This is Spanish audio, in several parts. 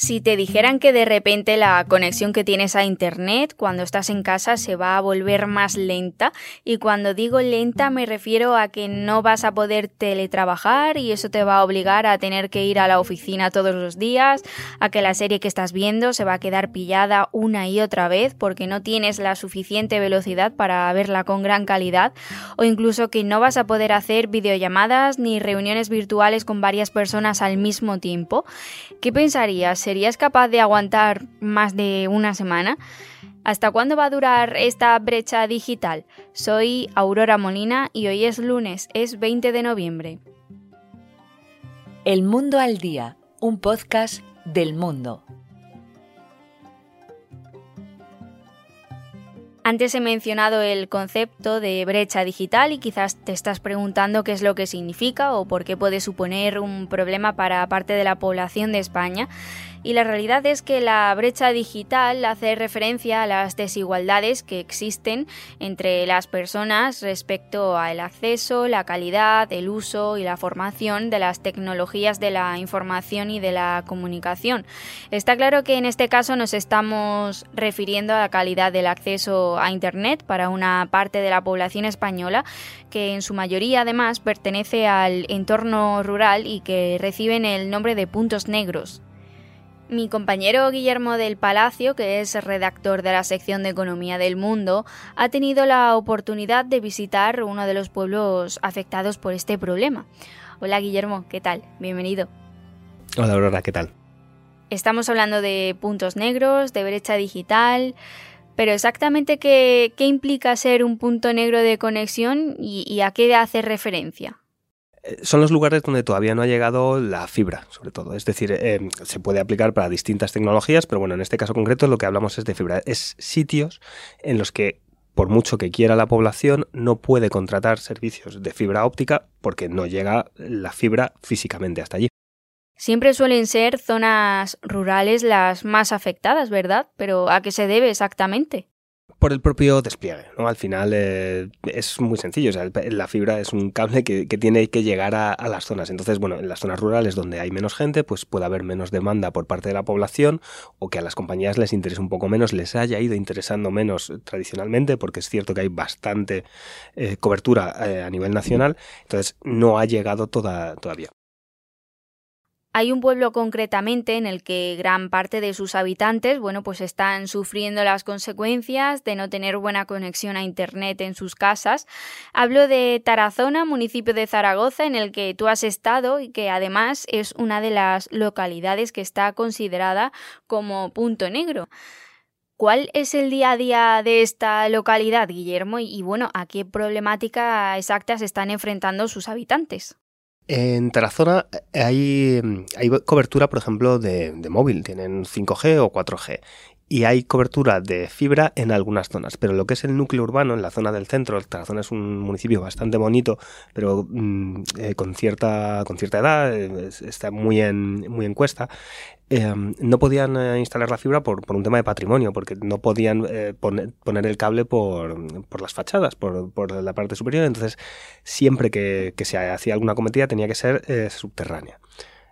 Si te dijeran que de repente la conexión que tienes a Internet cuando estás en casa se va a volver más lenta, y cuando digo lenta me refiero a que no vas a poder teletrabajar y eso te va a obligar a tener que ir a la oficina todos los días, a que la serie que estás viendo se va a quedar pillada una y otra vez porque no tienes la suficiente velocidad para verla con gran calidad, o incluso que no vas a poder hacer videollamadas ni reuniones virtuales con varias personas al mismo tiempo, ¿qué pensarías? ¿Serías capaz de aguantar más de una semana? ¿Hasta cuándo va a durar esta brecha digital? Soy Aurora Molina y hoy es lunes, es 20 de noviembre. El Mundo al Día, un podcast del mundo. Antes he mencionado el concepto de brecha digital y quizás te estás preguntando qué es lo que significa o por qué puede suponer un problema para parte de la población de España y la realidad es que la brecha digital hace referencia a las desigualdades que existen entre las personas respecto al acceso, la calidad, el uso y la formación de las tecnologías de la información y de la comunicación. Está claro que en este caso nos estamos refiriendo a la calidad del acceso a Internet para una parte de la población española que en su mayoría además pertenece al entorno rural y que reciben el nombre de puntos negros. Mi compañero Guillermo del Palacio, que es redactor de la sección de Economía del Mundo, ha tenido la oportunidad de visitar uno de los pueblos afectados por este problema. Hola Guillermo, ¿qué tal? Bienvenido. Hola Aurora, ¿qué tal? Estamos hablando de puntos negros, de brecha digital, pero exactamente qué, implica ser un punto negro de conexión y, y a qué hace referencia son los lugares donde todavía no ha llegado la fibra, sobre todo. Es decir, eh, se puede aplicar para distintas tecnologías, pero bueno, en este caso concreto lo que hablamos es de fibra. Es sitios en los que, por mucho que quiera la población, no puede contratar servicios de fibra óptica porque no llega la fibra físicamente hasta allí. Siempre suelen ser zonas rurales las más afectadas, ¿verdad? Pero ¿a qué se debe exactamente? Por el propio despliegue. ¿no? Al final eh, es muy sencillo. O sea, la fibra es un cable que, tiene que llegar a, las zonas. Entonces, bueno, en las zonas rurales donde hay menos gente, pues puede haber menos demanda por parte de la población o que a las compañías les interese un poco menos, les haya ido interesando menos tradicionalmente, porque es cierto que hay bastante eh, cobertura eh, a nivel nacional. Entonces, no ha llegado toda, todavía. Hay un pueblo concretamente en el que gran parte de sus habitantes, bueno, pues están sufriendo las consecuencias de no tener buena conexión a internet en sus casas. Hablo de Tarazona, municipio de Zaragoza, en el que tú has estado y que además es una de las localidades que está considerada como punto negro. ¿Cuál es el día a día de esta localidad, Guillermo? Y, bueno, ¿a qué problemática exacta se están enfrentando sus habitantes? En Tarazona hay, hay cobertura, por ejemplo, de, de, móvil, tienen 5G o 4G. Y hay cobertura de fibra en algunas zonas, pero lo que es el núcleo urbano, en la zona del centro, Tarazona es un municipio bastante bonito, pero mm, eh, con, cierta, con cierta edad, eh, está muy en, muy en cuesta. Em, no podían eh, instalar la fibra por, por, un tema de patrimonio, porque no podían poner, poner, el cable por, por las fachadas, por, por, la parte superior. Entonces, siempre que, que, se hacía alguna cometida tenía que ser subterránea.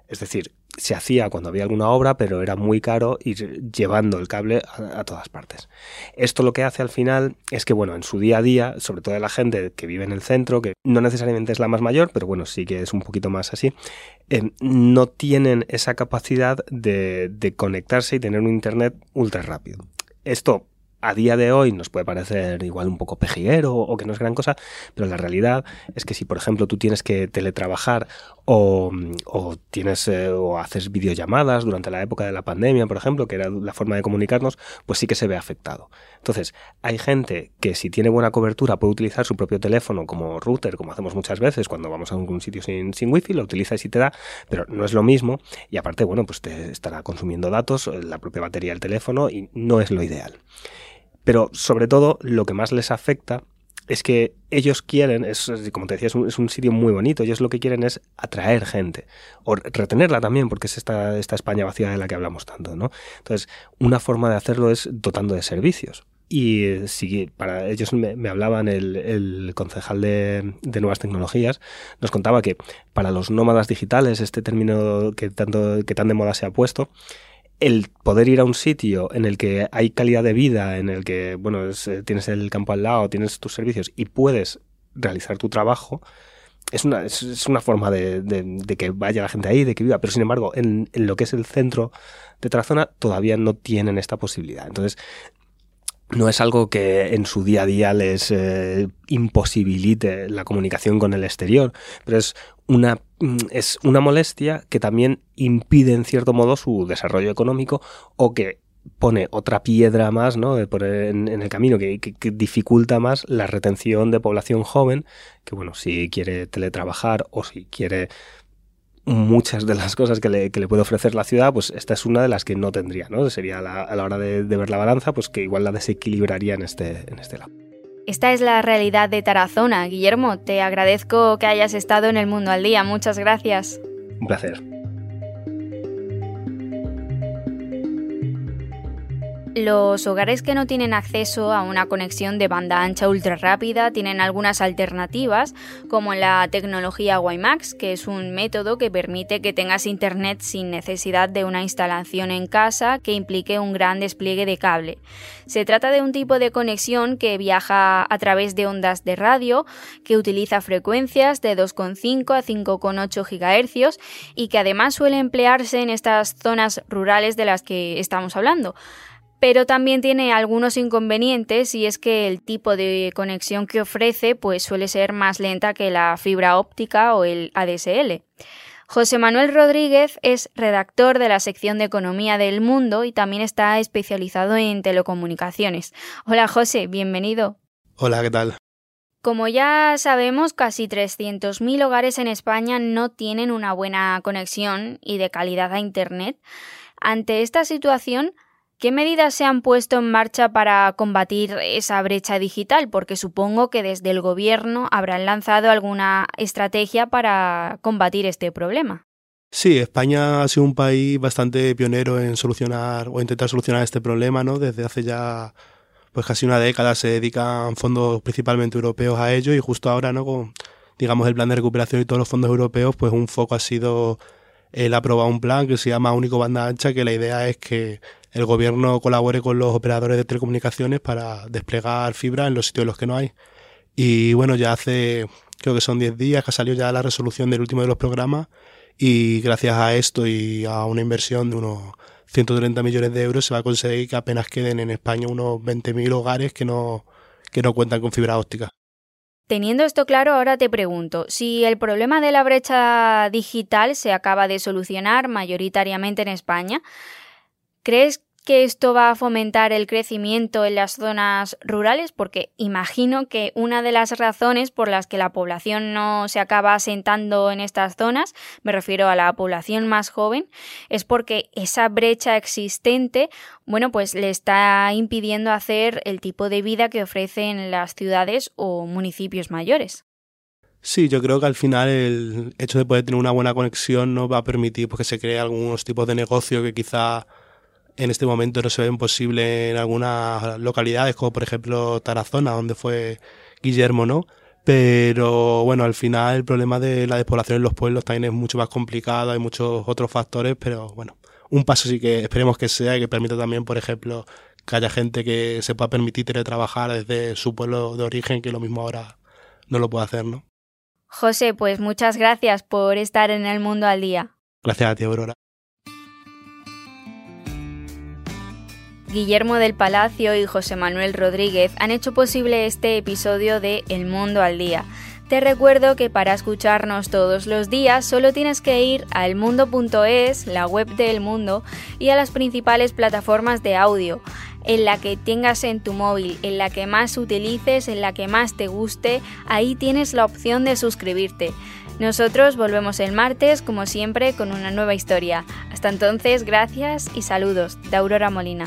Es decir, se hacía cuando había alguna obra, pero era muy caro ir llevando el cable a, todas partes. Esto lo que hace al final es que, bueno, en su día a día, sobre todo la gente que vive en el centro, que no necesariamente es la más mayor, pero bueno, sí que es un poquito más así, eh, no tienen esa capacidad de, de conectarse y tener un Internet ultra rápido. Esto a día de hoy nos puede parecer igual un poco pejiguero o que no es gran cosa, pero la realidad es que si, por ejemplo, tú tienes que teletrabajar o, tienes eh, o haces videollamadas durante la época de la pandemia, por ejemplo, que era la forma de comunicarnos, pues sí que se ve afectado. Entonces, hay gente que si tiene buena cobertura puede utilizar su propio teléfono como router, como hacemos muchas veces cuando vamos a algún sitio sin, sin wifi, lo utilizas y te da, pero no es lo mismo y aparte, bueno, pues te estará consumiendo datos, la propia batería del teléfono y no es lo ideal. Pero sobre todo lo que más les afecta es que ellos quieren, es, como te decía, es un, sitio muy bonito, ellos lo que quieren es atraer gente, o retenerla también, porque es esta, esta España vacía de la que hablamos tanto, ¿no? Entonces, una forma de hacerlo es dotando de servicios. Y eh, si para ellos me, hablaban el, concejal de, de, nuevas tecnologías, nos contaba que para los nómadas digitales, este término que tanto que tan de moda se ha puesto, el poder ir a un sitio en el que hay calidad de vida, en el que, bueno, eh, tienes el campo al lado, tienes tus servicios y puedes realizar tu trabajo, es una, es, una forma de, de, que vaya la gente ahí, de que viva, pero sin embargo, en, lo que es el centro de Tarazona todavía no tienen esta posibilidad. Entonces, no es algo que en su día a día les eh, imposibilite la comunicación con el exterior, pero es una, es una molestia que también impide en cierto modo su desarrollo económico o que pone otra piedra más ¿no? en, el camino que, que, dificulta más la retención de población joven que bueno si quiere teletrabajar o si quiere muchas de las cosas que le, puede ofrecer la ciudad, pues esta es una de las que no tendría, ¿no? Sería a la hora de, ver la balanza, pues que igual la desequilibraría en este, en este lado. Esta es la realidad de Tarazona. Guillermo, te agradezco que hayas estado en el mundo al día. Muchas gracias. Un placer. Los hogares que no tienen acceso a una conexión de banda ancha ultra rápida tienen algunas alternativas, como la tecnología WiMAX, que es un método que permite que tengas internet sin necesidad de una instalación en casa que implique un gran despliegue de cable. Se trata de un tipo de conexión que viaja a través de ondas de radio, que utiliza frecuencias de 2,5 a 5,8 GHz y que además suele emplearse en estas zonas rurales de las que estamos hablando pero también tiene algunos inconvenientes y es que el tipo de conexión que ofrece pues suele ser más lenta que la fibra óptica o el ADSL. José Manuel Rodríguez es redactor de la sección de Economía del Mundo y también está especializado en telecomunicaciones. Hola José, bienvenido. Hola, ¿qué tal? Como ya sabemos, casi 300.000 hogares en España no tienen una buena conexión y de calidad a Internet. Ante esta situación, ¿Qué medidas se han puesto en marcha para combatir esa brecha digital? Porque supongo que desde el Gobierno habrán lanzado alguna estrategia para combatir este problema. Sí, España ha sido un país bastante pionero en solucionar o intentar solucionar este problema, ¿no? Desde hace ya pues casi una década se dedican fondos principalmente europeos a ello y justo ahora, ¿no? Con digamos el plan de recuperación y todos los fondos europeos, pues un foco ha sido el aprobar un plan que se llama Único Banda Ancha, que la idea es que el gobierno colabore con los operadores de telecomunicaciones para desplegar fibra en los sitios en los que no hay. Y bueno, ya hace, creo que son 10 días que salió ya la resolución del último de los programas y gracias a esto y a una inversión de unos 130 millones de euros se va a conseguir que apenas queden en España unos 20.000 hogares que no, que no cuentan con fibra óptica. Teniendo esto claro, ahora te pregunto, si el problema de la brecha digital se acaba de solucionar mayoritariamente en España, ¿crees que esto va a fomentar el crecimiento en las zonas rurales? Porque imagino que una de las razones por las que la población no se acaba asentando en estas zonas, me refiero a la población más joven, es porque esa brecha existente, bueno, pues le está impidiendo hacer el tipo de vida que ofrecen las ciudades o municipios mayores. Sí, yo creo que al final el hecho de poder tener una buena conexión nos va a permitir pues, que se cree algunos tipos de negocio que quizá en este momento no se ven posible en algunas localidades, como por ejemplo Tarazona, donde fue Guillermo, ¿no? Pero bueno, al final el problema de la despoblación en los pueblos también es mucho más complicado, hay muchos otros factores, pero bueno, un paso sí que esperemos que sea y que permita también, por ejemplo, que haya gente que se pueda permitir teletrabajar desde su pueblo de origen, que lo mismo ahora no lo puede hacer, ¿no? José, pues muchas gracias por estar en el mundo al día. Gracias a ti, Aurora. Guillermo del Palacio y José Manuel Rodríguez han hecho posible este episodio de El Mundo al Día. Te recuerdo que para escucharnos todos los días solo tienes que ir a elmundo.es, la web de El Mundo, y a las principales plataformas de audio, en la que tengas en tu móvil, en la que más utilices, en la que más te guste, ahí tienes la opción de suscribirte. Nosotros volvemos el martes, como siempre, con una nueva historia. Hasta entonces, gracias y saludos de Aurora Molina.